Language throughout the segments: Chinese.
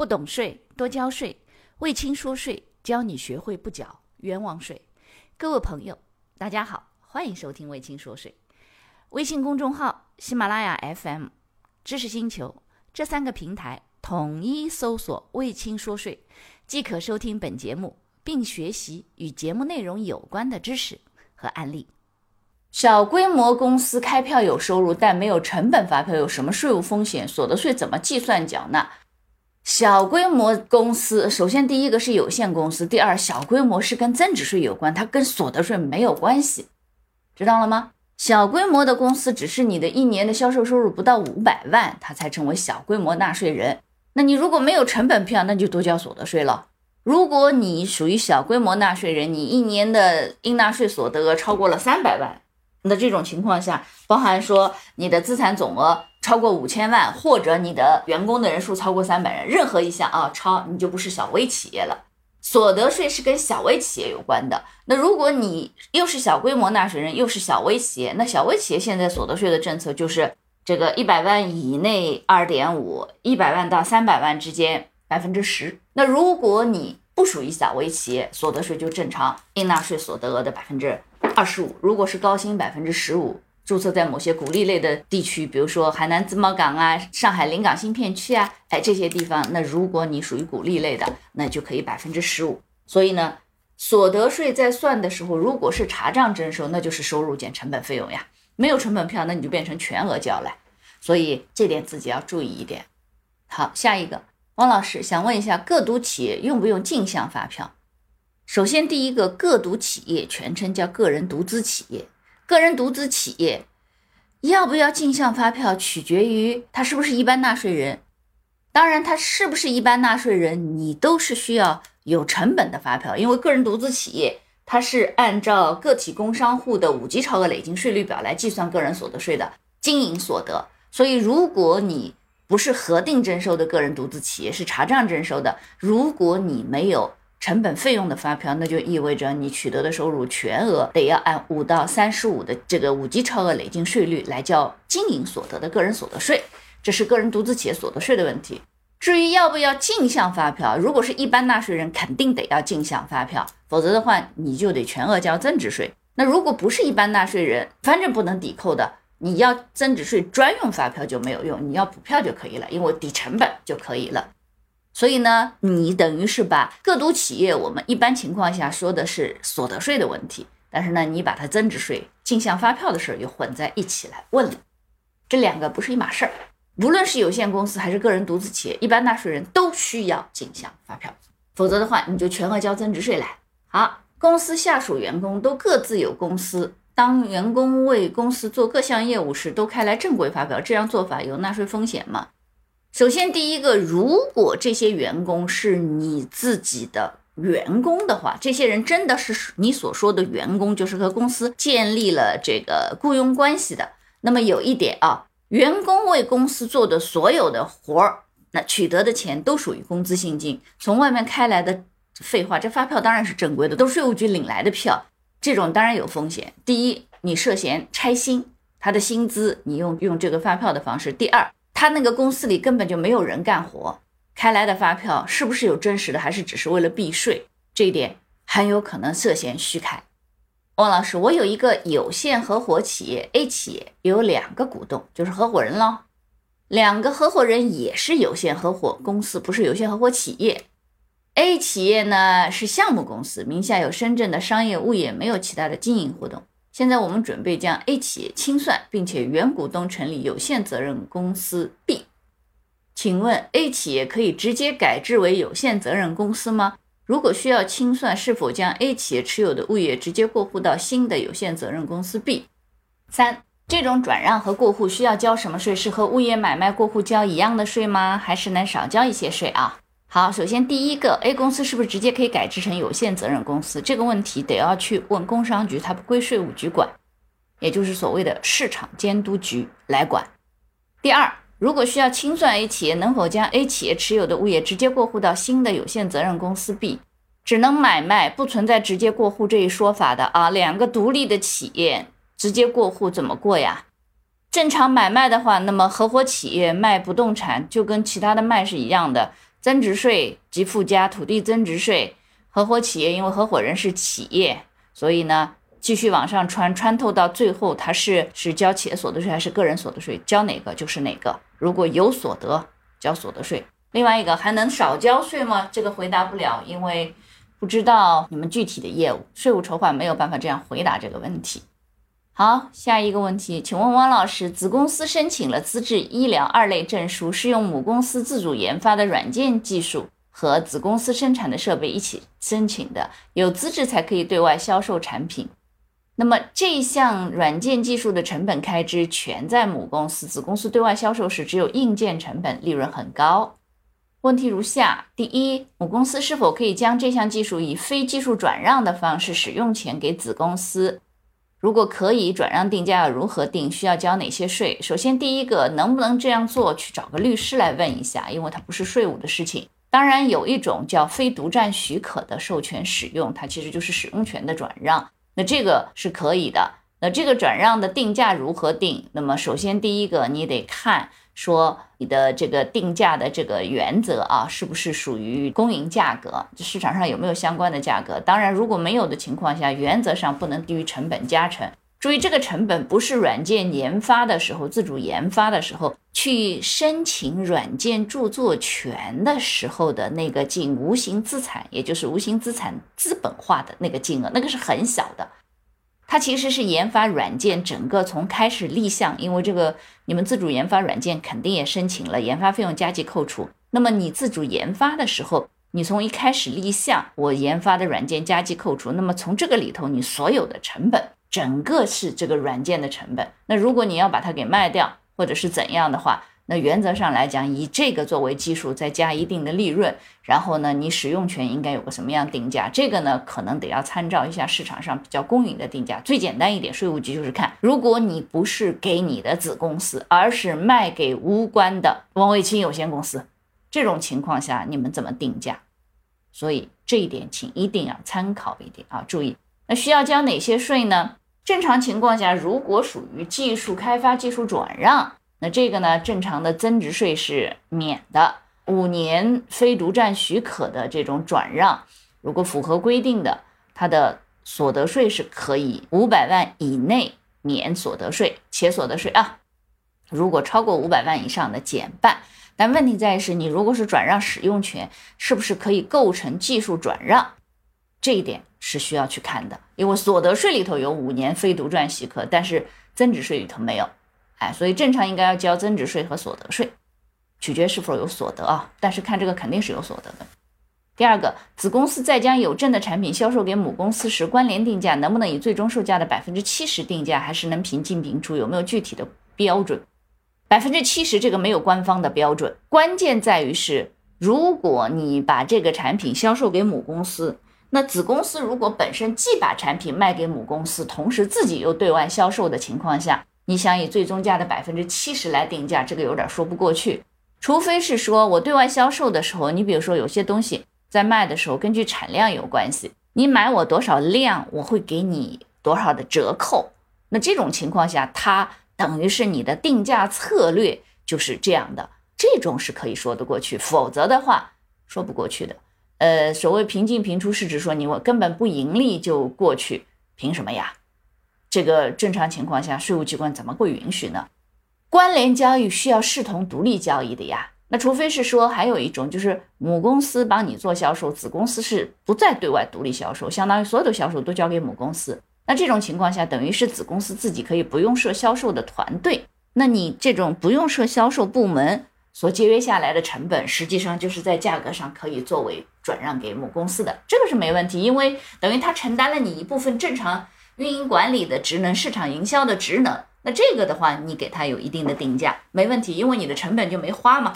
不懂税，多交税。魏青说税，教你学会不缴冤枉税。各位朋友，大家好，欢迎收听魏青说税。微信公众号、喜马拉雅 FM、知识星球这三个平台统一搜索“魏青说税”，即可收听本节目，并学习与节目内容有关的知识和案例。小规模公司开票有收入，但没有成本发票，有什么税务风险？所得税怎么计算缴纳？小规模公司，首先第一个是有限公司，第二小规模是跟增值税有关，它跟所得税没有关系，知道了吗？小规模的公司只是你的一年的销售收入不到五百万，它才成为小规模纳税人。那你如果没有成本票，那就多交所得税了。如果你属于小规模纳税人，你一年的应纳税所得额超过了三百万，那这种情况下，包含说你的资产总额。超过五千万，或者你的员工的人数超过三百人，任何一项啊超，你就不是小微企业了。所得税是跟小微企业有关的。那如果你又是小规模纳税人，又是小微企业，那小微企业现在所得税的政策就是这个一百万以内二点五，一百万到三百万之间百分之十。那如果你不属于小微企业，所得税就正常应纳税所得额的百分之二十五。如果是高薪，百分之十五。注册在某些鼓励类的地区，比如说海南自贸港啊、上海临港新片区啊，哎这些地方，那如果你属于鼓励类的，那就可以百分之十五。所以呢，所得税在算的时候，如果是查账征收，那就是收入减成本费用呀。没有成本票，那你就变成全额交了。所以这点自己要注意一点。好，下一个，汪老师想问一下，个独企业用不用进项发票？首先，第一个，个独企业全称叫个人独资企业。个人独资企业要不要进项发票，取决于他是不是一般纳税人。当然，他是不是一般纳税人，你都是需要有成本的发票，因为个人独资企业它是按照个体工商户的五级超额累进税率表来计算个人所得税的经营所得。所以，如果你不是核定征收的个人独资企业，是查账征收的，如果你没有。成本费用的发票，那就意味着你取得的收入全额得要按五到三十五的这个五级超额累进税率来交经营所得的个人所得税，这是个人独资企业所得税的问题。至于要不要进项发票，如果是一般纳税人，肯定得要进项发票，否则的话你就得全额交增值税。那如果不是一般纳税人，反正不能抵扣的，你要增值税专用发票就没有用，你要补票就可以了，因为抵成本就可以了。所以呢，你等于是把个独企业，我们一般情况下说的是所得税的问题，但是呢，你把它增值税、进项发票的事儿又混在一起来问了，这两个不是一码事儿。无论是有限公司还是个人独资企业，一般纳税人都需要进项发票，否则的话，你就全额交增值税来。好，公司下属员工都各自有公司，当员工为公司做各项业务时，都开来正规发票，这样做法有纳税风险吗？首先，第一个，如果这些员工是你自己的员工的话，这些人真的是你所说的员工，就是和公司建立了这个雇佣关系的。那么有一点啊，员工为公司做的所有的活儿，那取得的钱都属于工资薪金。从外面开来的，废话，这发票当然是正规的，都税务局领来的票，这种当然有风险。第一，你涉嫌拆薪，他的薪资你用用这个发票的方式。第二。他那个公司里根本就没有人干活，开来的发票是不是有真实的，还是只是为了避税？这一点很有可能涉嫌虚开。汪老师，我有一个有限合伙企业 A 企业，有两个股东，就是合伙人喽。两个合伙人也是有限合伙公司，不是有限合伙企业。A 企业呢是项目公司，名下有深圳的商业物业，没有其他的经营活动。现在我们准备将 A 企业清算，并且原股东成立有限责任公司 B。请问 A 企业可以直接改制为有限责任公司吗？如果需要清算，是否将 A 企业持有的物业直接过户到新的有限责任公司 B？三，这种转让和过户需要交什么税？是和物业买卖过户交一样的税吗？还是能少交一些税啊？好，首先第一个，A 公司是不是直接可以改制成有限责任公司？这个问题得要去问工商局，它不归税务局管，也就是所谓的市场监督局来管。第二，如果需要清算 A 企业，能否将 A 企业持有的物业直接过户到新的有限责任公司 B？只能买卖，不存在直接过户这一说法的啊。两个独立的企业直接过户怎么过呀？正常买卖的话，那么合伙企业卖不动产就跟其他的卖是一样的。增值税及附加土地增值税，合伙企业因为合伙人是企业，所以呢继续往上穿，穿透到最后，他是是交企业所得税还是个人所得税，交哪个就是哪个。如果有所得，交所得税。另外一个还能少交税吗？这个回答不了，因为不知道你们具体的业务，税务筹划没有办法这样回答这个问题。好，下一个问题，请问汪老师，子公司申请了资质医疗二类证书，是用母公司自主研发的软件技术和子公司生产的设备一起申请的，有资质才可以对外销售产品。那么这项软件技术的成本开支全在母公司，子公司对外销售时只有硬件成本，利润很高。问题如下：第一，母公司是否可以将这项技术以非技术转让的方式使用权给子公司？如果可以，转让定价要如何定？需要交哪些税？首先，第一个能不能这样做？去找个律师来问一下，因为它不是税务的事情。当然，有一种叫非独占许可的授权使用，它其实就是使用权的转让，那这个是可以的。那这个转让的定价如何定？那么首先第一个，你得看。说你的这个定价的这个原则啊，是不是属于公营价格？这市场上有没有相关的价格？当然，如果没有的情况下，原则上不能低于成本加成。注意，这个成本不是软件研发的时候自主研发的时候去申请软件著作权的时候的那个净无形资产，也就是无形资产资本化的那个金额，那个是很小的。它其实是研发软件整个从开始立项，因为这个你们自主研发软件肯定也申请了研发费用加计扣除。那么你自主研发的时候，你从一开始立项，我研发的软件加计扣除，那么从这个里头你所有的成本，整个是这个软件的成本。那如果你要把它给卖掉，或者是怎样的话，那原则上来讲，以这个作为基数，再加一定的利润，然后呢，你使用权应该有个什么样定价？这个呢，可能得要参照一下市场上比较公允的定价。最简单一点，税务局就是看，如果你不是给你的子公司，而是卖给无关的王卫清有限公司，这种情况下你们怎么定价？所以这一点请一定要参考一点啊，注意。那需要交哪些税呢？正常情况下，如果属于技术开发、技术转让。那这个呢？正常的增值税是免的。五年非独占许可的这种转让，如果符合规定的，它的所得税是可以五百万以内免所得税，且所得税啊，如果超过五百万以上的减半。但问题在于是，你如果是转让使用权，是不是可以构成技术转让？这一点是需要去看的，因为所得税里头有五年非独占许可，但是增值税里头没有。哎，所以正常应该要交增值税和所得税，取决是否有所得啊。但是看这个肯定是有所得的。第二个，子公司在将有证的产品销售给母公司时，关联定价能不能以最终售价的百分之七十定价，还是能平进平出？有没有具体的标准？百分之七十这个没有官方的标准，关键在于是，如果你把这个产品销售给母公司，那子公司如果本身既把产品卖给母公司，同时自己又对外销售的情况下。你想以最终价的百分之七十来定价，这个有点说不过去。除非是说我对外销售的时候，你比如说有些东西在卖的时候，根据产量有关系，你买我多少量，我会给你多少的折扣。那这种情况下，它等于是你的定价策略就是这样的，这种是可以说得过去。否则的话，说不过去的。呃，所谓平进平出，是指说你我根本不盈利就过去，凭什么呀？这个正常情况下，税务机关怎么会允许呢？关联交易需要视同独立交易的呀。那除非是说还有一种，就是母公司帮你做销售，子公司是不再对外独立销售，相当于所有的销售都交给母公司。那这种情况下，等于是子公司自己可以不用设销售的团队。那你这种不用设销售部门所节约下来的成本，实际上就是在价格上可以作为转让给母公司的，这个是没问题，因为等于他承担了你一部分正常。运营管理的职能，市场营销的职能，那这个的话，你给他有一定的定价，没问题，因为你的成本就没花嘛。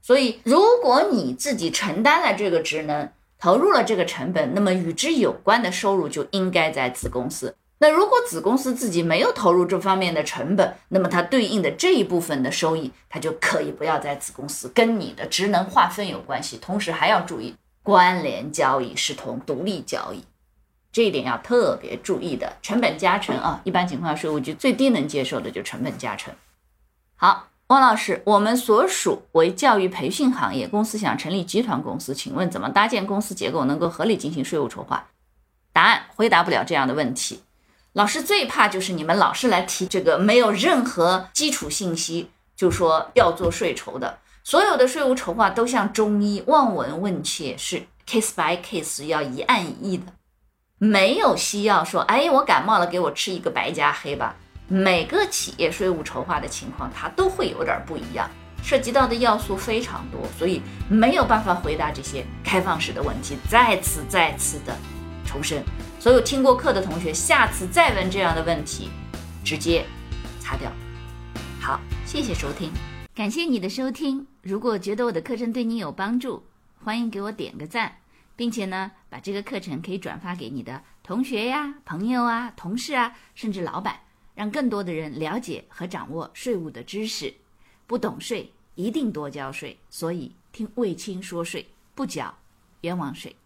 所以，如果你自己承担了这个职能，投入了这个成本，那么与之有关的收入就应该在子公司。那如果子公司自己没有投入这方面的成本，那么它对应的这一部分的收益，它就可以不要在子公司，跟你的职能划分有关系。同时还要注意，关联交易视同独立交易。这一点要特别注意的，成本加成啊，一般情况下税务局最低能接受的就成本加成。好，汪老师，我们所属为教育培训行业，公司想成立集团公司，请问怎么搭建公司结构能够合理进行税务筹划？答案回答不了这样的问题。老师最怕就是你们老是来提这个没有任何基础信息就说要做税筹的，所有的税务筹划都像中医望闻问切，是 case by case 要一案一议的，没有西药说，哎，我感冒了，给我吃一个白加黑吧。每个企业税务筹划的情况，它都会有点不一样，涉及到的要素非常多，所以没有办法回答这些开放式的问题。再次再次的重申，所有听过课的同学，下次再问这样的问题，直接擦掉。好，谢谢收听，感谢你的收听。如果觉得我的课程对你有帮助，欢迎给我点个赞，并且呢，把这个课程可以转发给你的同学呀、朋友啊、同事啊，甚至老板。让更多的人了解和掌握税务的知识，不懂税一定多交税。所以听卫青说税，不缴冤枉税。